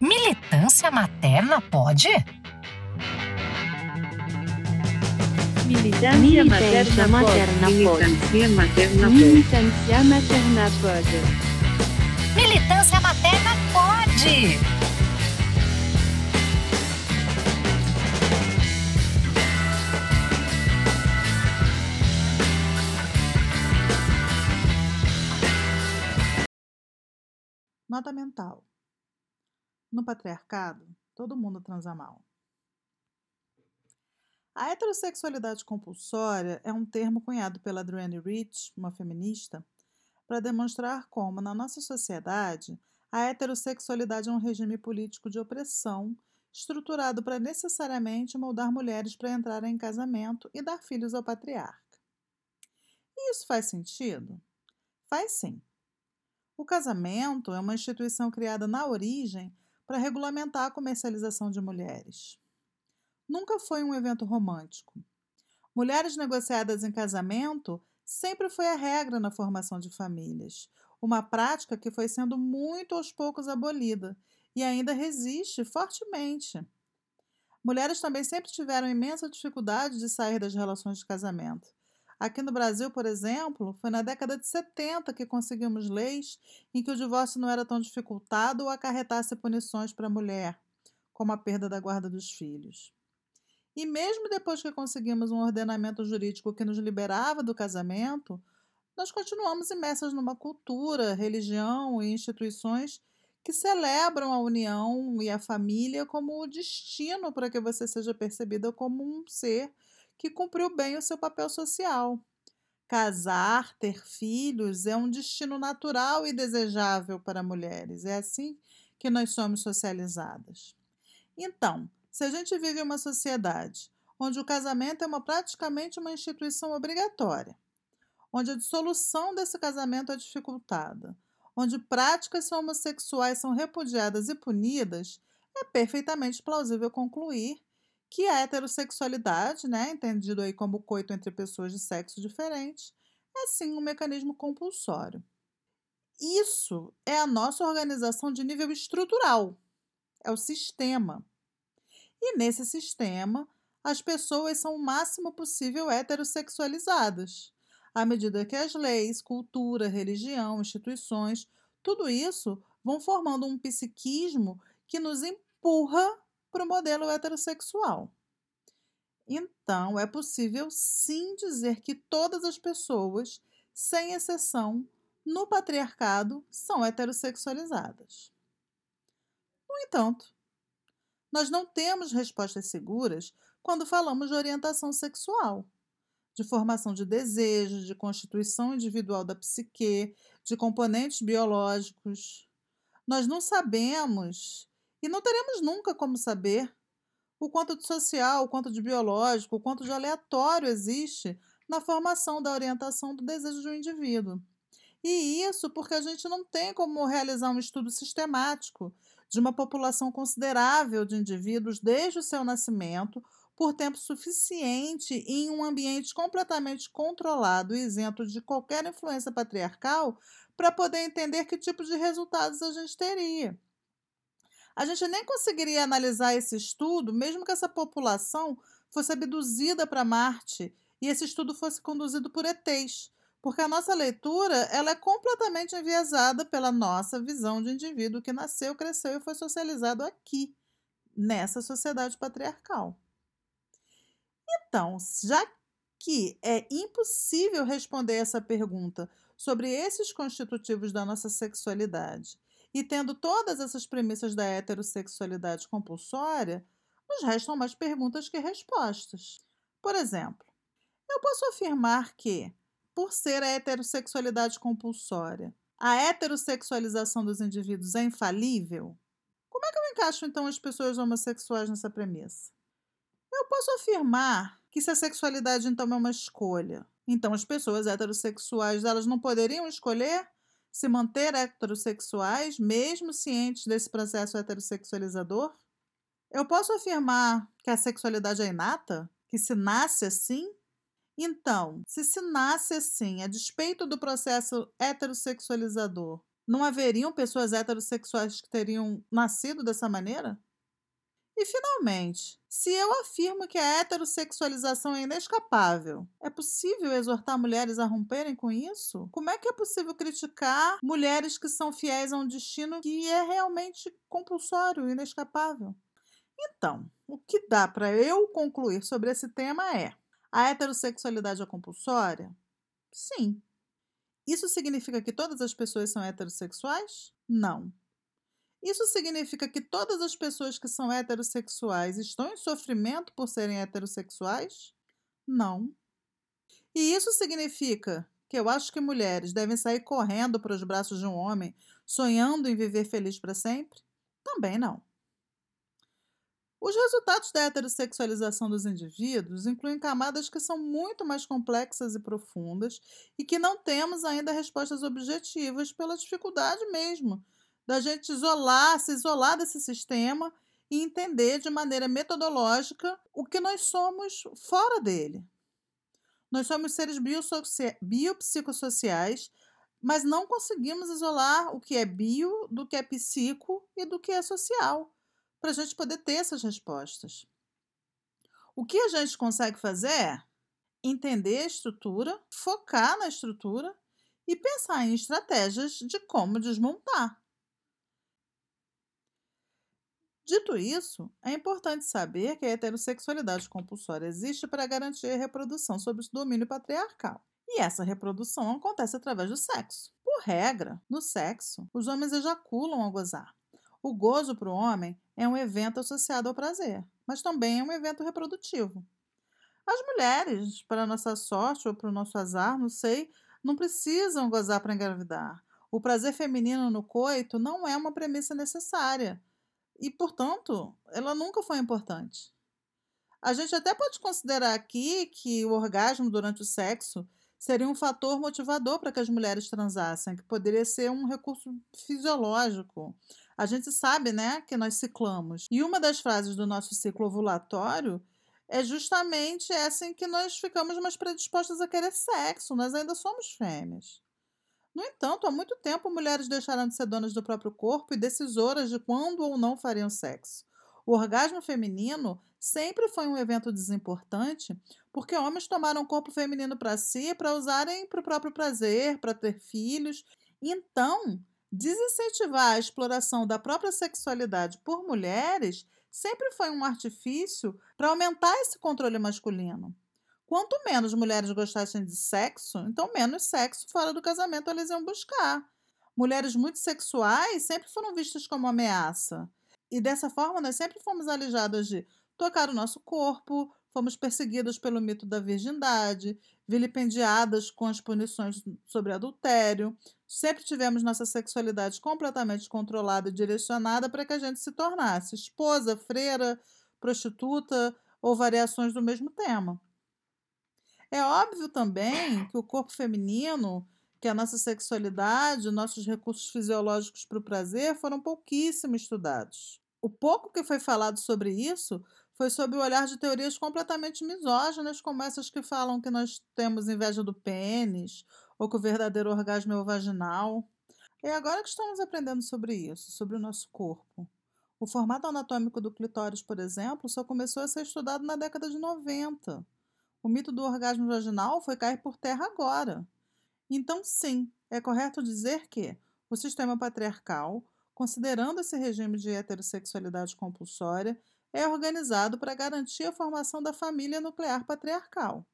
Militância materna pode? Militância materna pode. Militância materna pode. Militância materna pode. Militância materna pode! Nota mental. No patriarcado, todo mundo transa mal. A heterossexualidade compulsória é um termo cunhado pela Adrienne Rich, uma feminista, para demonstrar como, na nossa sociedade, a heterossexualidade é um regime político de opressão estruturado para necessariamente moldar mulheres para entrarem em casamento e dar filhos ao patriarca. E isso faz sentido? Faz sim. O casamento é uma instituição criada na origem para regulamentar a comercialização de mulheres. Nunca foi um evento romântico. Mulheres negociadas em casamento sempre foi a regra na formação de famílias, uma prática que foi sendo muito aos poucos abolida e ainda resiste fortemente. Mulheres também sempre tiveram imensa dificuldade de sair das relações de casamento. Aqui no Brasil, por exemplo, foi na década de 70 que conseguimos leis em que o divórcio não era tão dificultado ou acarretasse punições para a mulher, como a perda da guarda dos filhos. E mesmo depois que conseguimos um ordenamento jurídico que nos liberava do casamento, nós continuamos imersas numa cultura, religião e instituições que celebram a união e a família como o destino para que você seja percebida como um ser que cumpriu bem o seu papel social. Casar, ter filhos é um destino natural e desejável para mulheres. É assim que nós somos socializadas. Então, se a gente vive uma sociedade onde o casamento é uma, praticamente uma instituição obrigatória, onde a dissolução desse casamento é dificultada, onde práticas homossexuais são repudiadas e punidas, é perfeitamente plausível concluir que a heterossexualidade, né, entendido aí como coito entre pessoas de sexo diferente, é sim um mecanismo compulsório. Isso é a nossa organização de nível estrutural, é o sistema. E nesse sistema, as pessoas são o máximo possível heterossexualizadas, à medida que as leis, cultura, religião, instituições, tudo isso vão formando um psiquismo que nos empurra para o modelo heterossexual. Então, é possível sim dizer que todas as pessoas, sem exceção, no patriarcado, são heterossexualizadas. No entanto, nós não temos respostas seguras quando falamos de orientação sexual, de formação de desejos, de constituição individual da psique, de componentes biológicos. Nós não sabemos e não teremos nunca como saber o quanto de social, o quanto de biológico, o quanto de aleatório existe na formação da orientação do desejo de um indivíduo. E isso porque a gente não tem como realizar um estudo sistemático de uma população considerável de indivíduos desde o seu nascimento, por tempo suficiente em um ambiente completamente controlado e isento de qualquer influência patriarcal, para poder entender que tipo de resultados a gente teria. A gente nem conseguiria analisar esse estudo, mesmo que essa população fosse abduzida para Marte e esse estudo fosse conduzido por ETs, porque a nossa leitura ela é completamente enviesada pela nossa visão de indivíduo que nasceu, cresceu e foi socializado aqui, nessa sociedade patriarcal. Então, já que é impossível responder essa pergunta sobre esses constitutivos da nossa sexualidade e tendo todas essas premissas da heterossexualidade compulsória, nos restam mais perguntas que respostas. Por exemplo, eu posso afirmar que, por ser a heterossexualidade compulsória, a heterossexualização dos indivíduos é infalível? Como é que eu encaixo então as pessoas homossexuais nessa premissa? Eu posso afirmar que se a sexualidade então é uma escolha, então as pessoas heterossexuais elas não poderiam escolher se manter heterossexuais, mesmo cientes desse processo heterossexualizador? Eu posso afirmar que a sexualidade é inata? Que se nasce assim? Então, se se nasce assim, a despeito do processo heterossexualizador, Não haveriam pessoas heterossexuais que teriam nascido dessa maneira? E, finalmente, se eu afirmo que a heterossexualização é inescapável, é possível exortar mulheres a romperem com isso? Como é que é possível criticar mulheres que são fiéis a um destino que é realmente compulsório, inescapável? Então, o que dá para eu concluir sobre esse tema é: a heterossexualidade é compulsória? Sim. Isso significa que todas as pessoas são heterossexuais? Não. Isso significa que todas as pessoas que são heterossexuais estão em sofrimento por serem heterossexuais? Não. E isso significa que eu acho que mulheres devem sair correndo para os braços de um homem, sonhando em viver feliz para sempre? Também não. Os resultados da heterossexualização dos indivíduos incluem camadas que são muito mais complexas e profundas e que não temos ainda respostas objetivas pela dificuldade mesmo da gente isolar, se isolar desse sistema e entender de maneira metodológica o que nós somos fora dele. Nós somos seres biopsicossociais, mas não conseguimos isolar o que é bio do que é psico e do que é social, para a gente poder ter essas respostas. O que a gente consegue fazer é entender a estrutura, focar na estrutura e pensar em estratégias de como desmontar. Dito isso, é importante saber que a heterossexualidade compulsória existe para garantir a reprodução sob o domínio patriarcal. E essa reprodução acontece através do sexo. Por regra, no sexo, os homens ejaculam ao gozar. O gozo para o homem é um evento associado ao prazer, mas também é um evento reprodutivo. As mulheres, para nossa sorte ou para o nosso azar, não sei, não precisam gozar para engravidar. O prazer feminino no coito não é uma premissa necessária e, portanto, ela nunca foi importante. A gente até pode considerar aqui que o orgasmo durante o sexo seria um fator motivador para que as mulheres transassem, que poderia ser um recurso fisiológico. A gente sabe, né, que nós ciclamos. E uma das frases do nosso ciclo ovulatório é justamente essa em que nós ficamos mais predispostas a querer sexo, nós ainda somos fêmeas. No entanto, há muito tempo mulheres deixaram de ser donas do próprio corpo e decisoras de quando ou não fariam sexo. O orgasmo feminino sempre foi um evento desimportante porque homens tomaram o corpo feminino para si para usarem para o próprio prazer, para ter filhos. Então, desincentivar a exploração da própria sexualidade por mulheres sempre foi um artifício para aumentar esse controle masculino. Quanto menos mulheres gostassem de sexo, então menos sexo fora do casamento elas iam buscar. Mulheres muito sexuais sempre foram vistas como ameaça. E dessa forma nós sempre fomos alijadas de tocar o nosso corpo, fomos perseguidas pelo mito da virgindade, vilipendiadas com as punições sobre adultério. Sempre tivemos nossa sexualidade completamente controlada e direcionada para que a gente se tornasse esposa, freira, prostituta ou variações do mesmo tema. É óbvio também que o corpo feminino, que a nossa sexualidade, nossos recursos fisiológicos para o prazer foram pouquíssimo estudados. O pouco que foi falado sobre isso foi sob o olhar de teorias completamente misóginas, como essas que falam que nós temos inveja do pênis, ou que o verdadeiro orgasmo é o vaginal. É agora que estamos aprendendo sobre isso, sobre o nosso corpo. O formato anatômico do clitóris, por exemplo, só começou a ser estudado na década de 90. O mito do orgasmo vaginal foi cair por terra agora. Então, sim, é correto dizer que o sistema patriarcal, considerando esse regime de heterossexualidade compulsória, é organizado para garantir a formação da família nuclear patriarcal.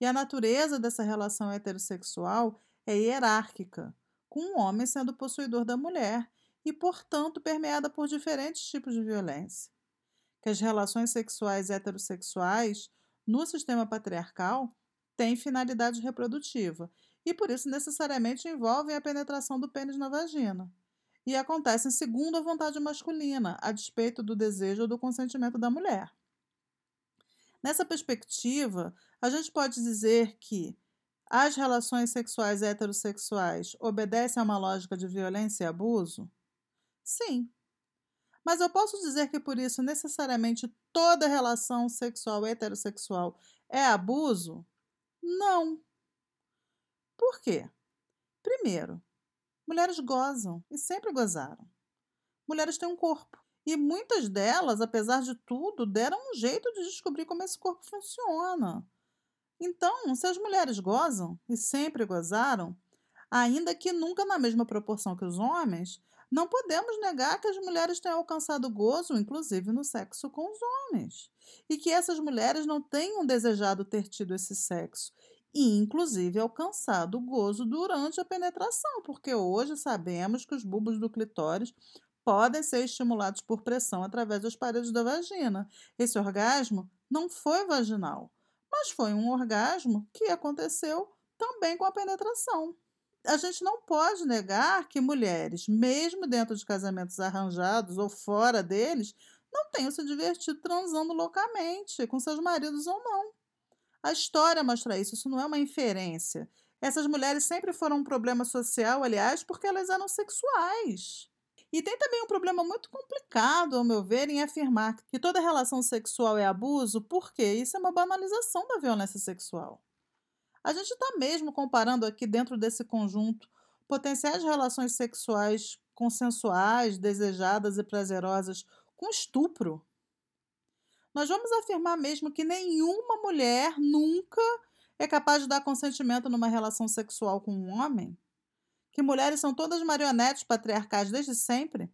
E a natureza dessa relação heterossexual é hierárquica, com o homem sendo possuidor da mulher e, portanto, permeada por diferentes tipos de violência. Que as relações sexuais heterossexuais no sistema patriarcal têm finalidade reprodutiva e por isso necessariamente envolvem a penetração do pênis na vagina. E acontecem segundo a vontade masculina, a despeito do desejo ou do consentimento da mulher. Nessa perspectiva, a gente pode dizer que as relações sexuais heterossexuais obedecem a uma lógica de violência e abuso? Sim, mas eu posso dizer que por isso necessariamente toda relação sexual heterossexual é abuso? Não. Por quê? Primeiro, Mulheres gozam e sempre gozaram. Mulheres têm um corpo. E muitas delas, apesar de tudo, deram um jeito de descobrir como esse corpo funciona. Então, se as mulheres gozam e sempre gozaram, ainda que nunca na mesma proporção que os homens, não podemos negar que as mulheres têm alcançado gozo, inclusive no sexo com os homens, e que essas mulheres não tenham desejado ter tido esse sexo e, inclusive, alcançado gozo durante a penetração, porque hoje sabemos que os bulbos do clitóris podem ser estimulados por pressão através das paredes da vagina. Esse orgasmo não foi vaginal, mas foi um orgasmo que aconteceu também com a penetração. A gente não pode negar que mulheres, mesmo dentro de casamentos arranjados ou fora deles, não tenham se divertido transando loucamente com seus maridos ou não. A história mostra isso, isso não é uma inferência. Essas mulheres sempre foram um problema social, aliás, porque elas eram sexuais. E tem também um problema muito complicado, ao meu ver, em afirmar que toda relação sexual é abuso, porque isso é uma banalização da violência sexual. A gente está mesmo comparando aqui, dentro desse conjunto, potenciais relações sexuais consensuais, desejadas e prazerosas com estupro. Nós vamos afirmar mesmo que nenhuma mulher nunca é capaz de dar consentimento numa relação sexual com um homem? Que mulheres são todas marionetes patriarcais desde sempre?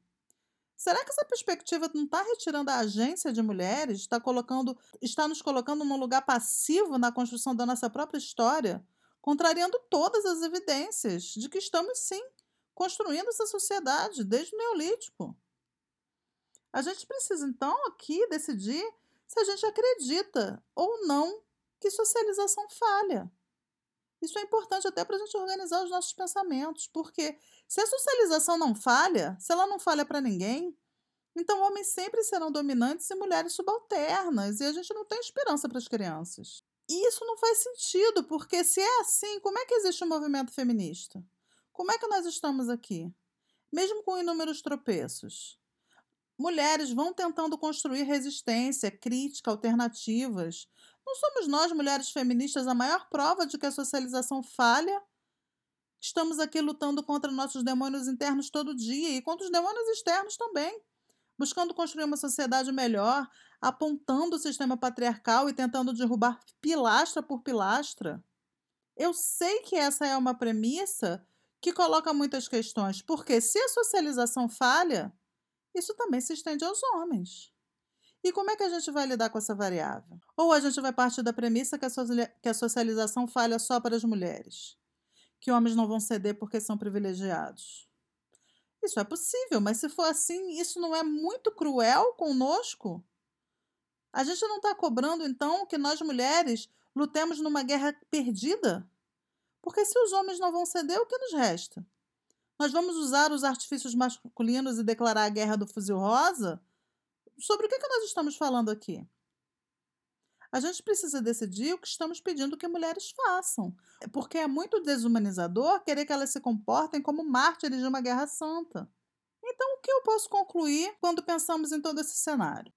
Será que essa perspectiva não está retirando a agência de mulheres, está colocando, está nos colocando num lugar passivo na construção da nossa própria história, contrariando todas as evidências de que estamos sim construindo essa sociedade desde o Neolítico? A gente precisa então aqui decidir se a gente acredita ou não que socialização falha. Isso é importante até para a gente organizar os nossos pensamentos, porque se a socialização não falha, se ela não falha para ninguém, então homens sempre serão dominantes e mulheres subalternas, e a gente não tem esperança para as crianças. E isso não faz sentido, porque se é assim, como é que existe um movimento feminista? Como é que nós estamos aqui? Mesmo com inúmeros tropeços. Mulheres vão tentando construir resistência, crítica, alternativas, não somos nós, mulheres feministas, a maior prova de que a socialização falha? Estamos aqui lutando contra nossos demônios internos todo dia e contra os demônios externos também, buscando construir uma sociedade melhor, apontando o sistema patriarcal e tentando derrubar pilastra por pilastra. Eu sei que essa é uma premissa que coloca muitas questões, porque se a socialização falha, isso também se estende aos homens. E como é que a gente vai lidar com essa variável? Ou a gente vai partir da premissa que a socialização falha só para as mulheres? Que homens não vão ceder porque são privilegiados? Isso é possível, mas se for assim, isso não é muito cruel conosco? A gente não está cobrando, então, que nós mulheres lutemos numa guerra perdida? Porque se os homens não vão ceder, o que nos resta? Nós vamos usar os artifícios masculinos e declarar a guerra do fuzil rosa? Sobre o que, que nós estamos falando aqui? A gente precisa decidir o que estamos pedindo que mulheres façam, porque é muito desumanizador querer que elas se comportem como mártires de uma guerra santa. Então, o que eu posso concluir quando pensamos em todo esse cenário?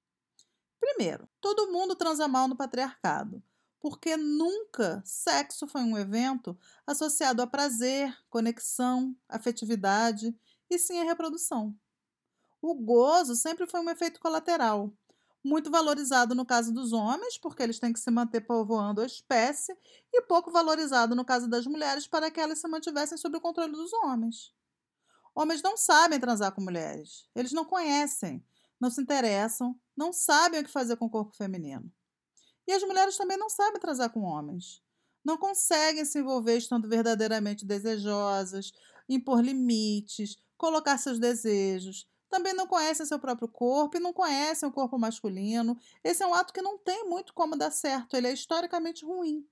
Primeiro, todo mundo transa mal no patriarcado, porque nunca sexo foi um evento associado a prazer, conexão, afetividade e sim a reprodução. O gozo sempre foi um efeito colateral, muito valorizado no caso dos homens, porque eles têm que se manter povoando a espécie, e pouco valorizado no caso das mulheres, para que elas se mantivessem sob o controle dos homens. Homens não sabem transar com mulheres, eles não conhecem, não se interessam, não sabem o que fazer com o corpo feminino. E as mulheres também não sabem transar com homens. Não conseguem se envolver estando verdadeiramente desejosas, impor limites, colocar seus desejos, também não conhecem seu próprio corpo e não conhecem o corpo masculino. Esse é um ato que não tem muito como dar certo, ele é historicamente ruim.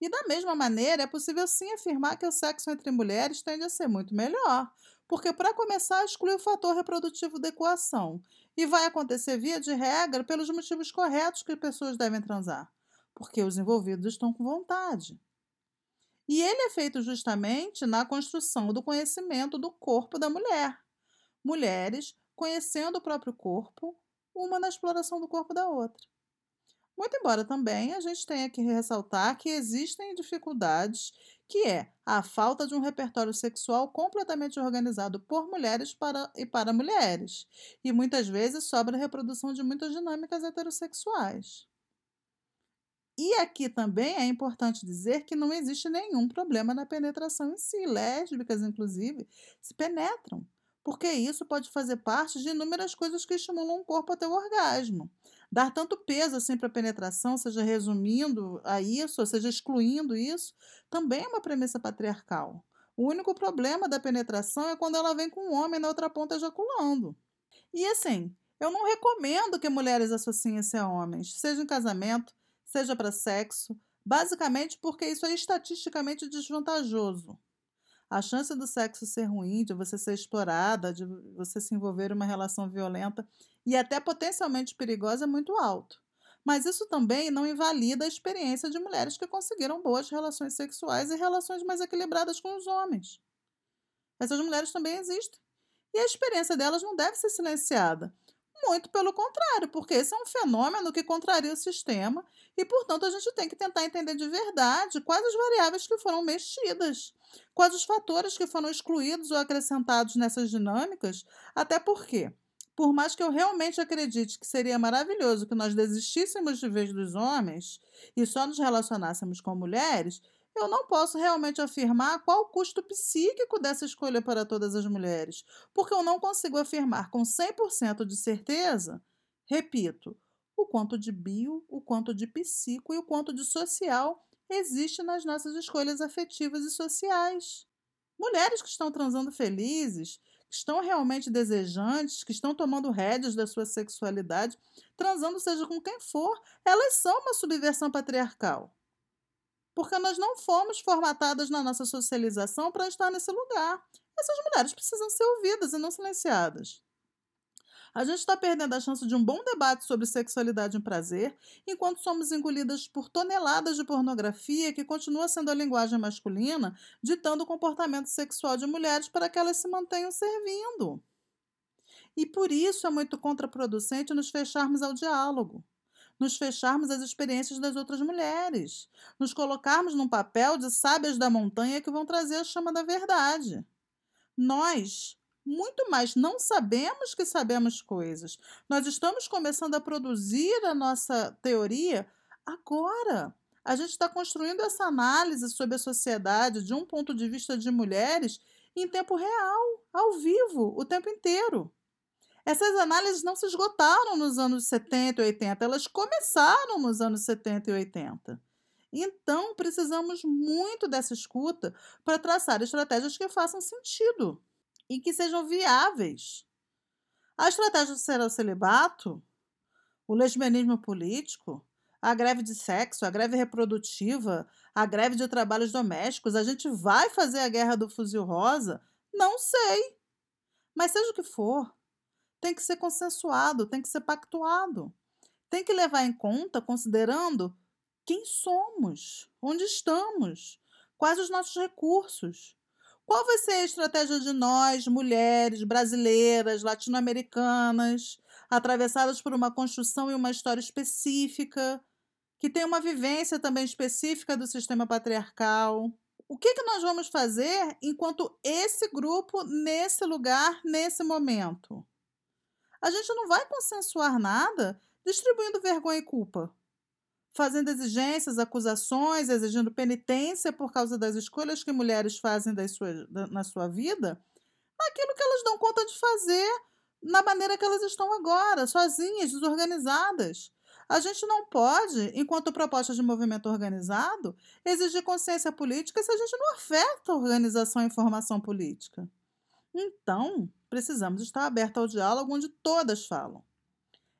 E da mesma maneira, é possível sim afirmar que o sexo entre mulheres tende a ser muito melhor, porque para começar exclui o fator reprodutivo da equação e vai acontecer via de regra pelos motivos corretos que pessoas devem transar, porque os envolvidos estão com vontade. E ele é feito justamente na construção do conhecimento do corpo da mulher mulheres conhecendo o próprio corpo, uma na exploração do corpo da outra. Muito embora também a gente tenha que ressaltar que existem dificuldades, que é a falta de um repertório sexual completamente organizado por mulheres para, e para mulheres, e muitas vezes sobra a reprodução de muitas dinâmicas heterossexuais. E aqui também é importante dizer que não existe nenhum problema na penetração em si. Lésbicas, inclusive, se penetram, porque isso pode fazer parte de inúmeras coisas que estimulam o corpo até o orgasmo. Dar tanto peso assim para a penetração, seja resumindo a isso, ou seja excluindo isso, também é uma premissa patriarcal. O único problema da penetração é quando ela vem com um homem na outra ponta ejaculando. E assim, eu não recomendo que mulheres associem-se a homens, seja em casamento, seja para sexo, basicamente porque isso é estatisticamente desvantajoso. A chance do sexo ser ruim, de você ser explorada, de você se envolver em uma relação violenta e até potencialmente perigosa é muito alto. Mas isso também não invalida a experiência de mulheres que conseguiram boas relações sexuais e relações mais equilibradas com os homens. Essas mulheres também existem. E a experiência delas não deve ser silenciada. Muito pelo contrário, porque esse é um fenômeno que contraria o sistema e, portanto, a gente tem que tentar entender de verdade quais as variáveis que foram mexidas, quais os fatores que foram excluídos ou acrescentados nessas dinâmicas, até porque por mais que eu realmente acredite que seria maravilhoso que nós desistíssemos de vez dos homens e só nos relacionássemos com mulheres, eu não posso realmente afirmar qual o custo psíquico dessa escolha para todas as mulheres, porque eu não consigo afirmar com 100% de certeza, repito, o quanto de bio, o quanto de psico e o quanto de social existe nas nossas escolhas afetivas e sociais. Mulheres que estão transando felizes estão realmente desejantes, que estão tomando rédeas da sua sexualidade, transando seja com quem for, elas são uma subversão patriarcal. Porque nós não fomos formatadas na nossa socialização para estar nesse lugar. Essas mulheres precisam ser ouvidas e não silenciadas. A gente está perdendo a chance de um bom debate sobre sexualidade e prazer, enquanto somos engolidas por toneladas de pornografia que continua sendo a linguagem masculina, ditando o comportamento sexual de mulheres para que elas se mantenham servindo. E por isso é muito contraproducente nos fecharmos ao diálogo nos fecharmos às experiências das outras mulheres, nos colocarmos num papel de sábias da montanha que vão trazer a chama da verdade. Nós, muito mais não sabemos que sabemos coisas. Nós estamos começando a produzir a nossa teoria agora. A gente está construindo essa análise sobre a sociedade de um ponto de vista de mulheres em tempo real, ao vivo, o tempo inteiro. Essas análises não se esgotaram nos anos 70 e 80, elas começaram nos anos 70 e 80. Então, precisamos muito dessa escuta para traçar estratégias que façam sentido e que sejam viáveis. A estratégia será o celibato, o lesbianismo político, a greve de sexo, a greve reprodutiva, a greve de trabalhos domésticos. A gente vai fazer a guerra do fuzil rosa? Não sei. Mas seja o que for, tem que ser consensuado, tem que ser pactuado. Tem que levar em conta, considerando quem somos, onde estamos, quais os nossos recursos. Qual vai ser a estratégia de nós, mulheres brasileiras, latino-americanas, atravessadas por uma construção e uma história específica, que tem uma vivência também específica do sistema patriarcal? O que, que nós vamos fazer enquanto esse grupo, nesse lugar, nesse momento? A gente não vai consensuar nada distribuindo vergonha e culpa fazendo exigências, acusações, exigindo penitência por causa das escolhas que mulheres fazem das suas, da, na sua vida, aquilo que elas dão conta de fazer na maneira que elas estão agora, sozinhas, desorganizadas. A gente não pode, enquanto proposta de movimento organizado, exigir consciência política se a gente não afeta organização e formação política. Então, precisamos estar abertos ao diálogo onde todas falam.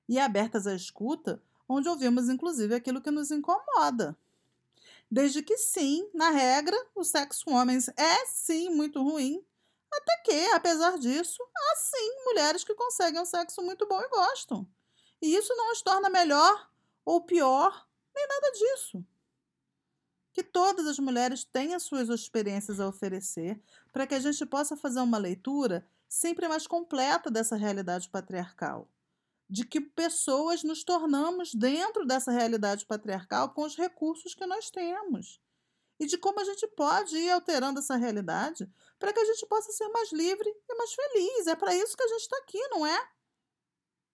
E abertas à escuta onde ouvimos inclusive aquilo que nos incomoda. Desde que sim, na regra, o sexo homens é sim muito ruim, até que, apesar disso, há sim mulheres que conseguem um sexo muito bom e gostam. E isso não os torna melhor ou pior, nem nada disso. Que todas as mulheres tenham suas experiências a oferecer, para que a gente possa fazer uma leitura sempre mais completa dessa realidade patriarcal de que pessoas nos tornamos dentro dessa realidade patriarcal com os recursos que nós temos. E de como a gente pode ir alterando essa realidade para que a gente possa ser mais livre e mais feliz. É para isso que a gente está aqui, não é?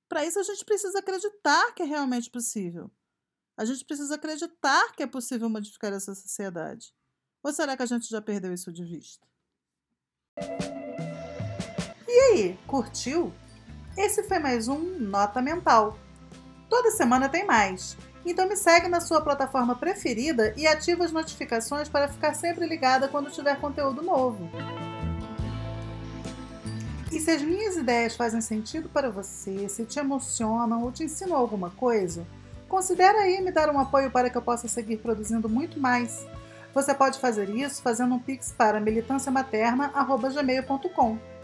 Para isso a gente precisa acreditar que é realmente possível. A gente precisa acreditar que é possível modificar essa sociedade. Ou será que a gente já perdeu isso de vista? E aí, curtiu? Esse foi mais um Nota Mental. Toda semana tem mais. Então me segue na sua plataforma preferida e ativa as notificações para ficar sempre ligada quando tiver conteúdo novo. E se as minhas ideias fazem sentido para você, se te emocionam ou te ensinam alguma coisa, considere aí me dar um apoio para que eu possa seguir produzindo muito mais. Você pode fazer isso fazendo um pix para militanciamaterna.gmail.com.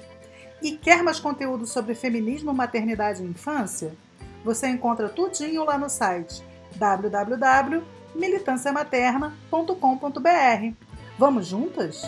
E quer mais conteúdo sobre feminismo, maternidade e infância? Você encontra tudinho lá no site www.militanciamaterna.com.br. Vamos juntas?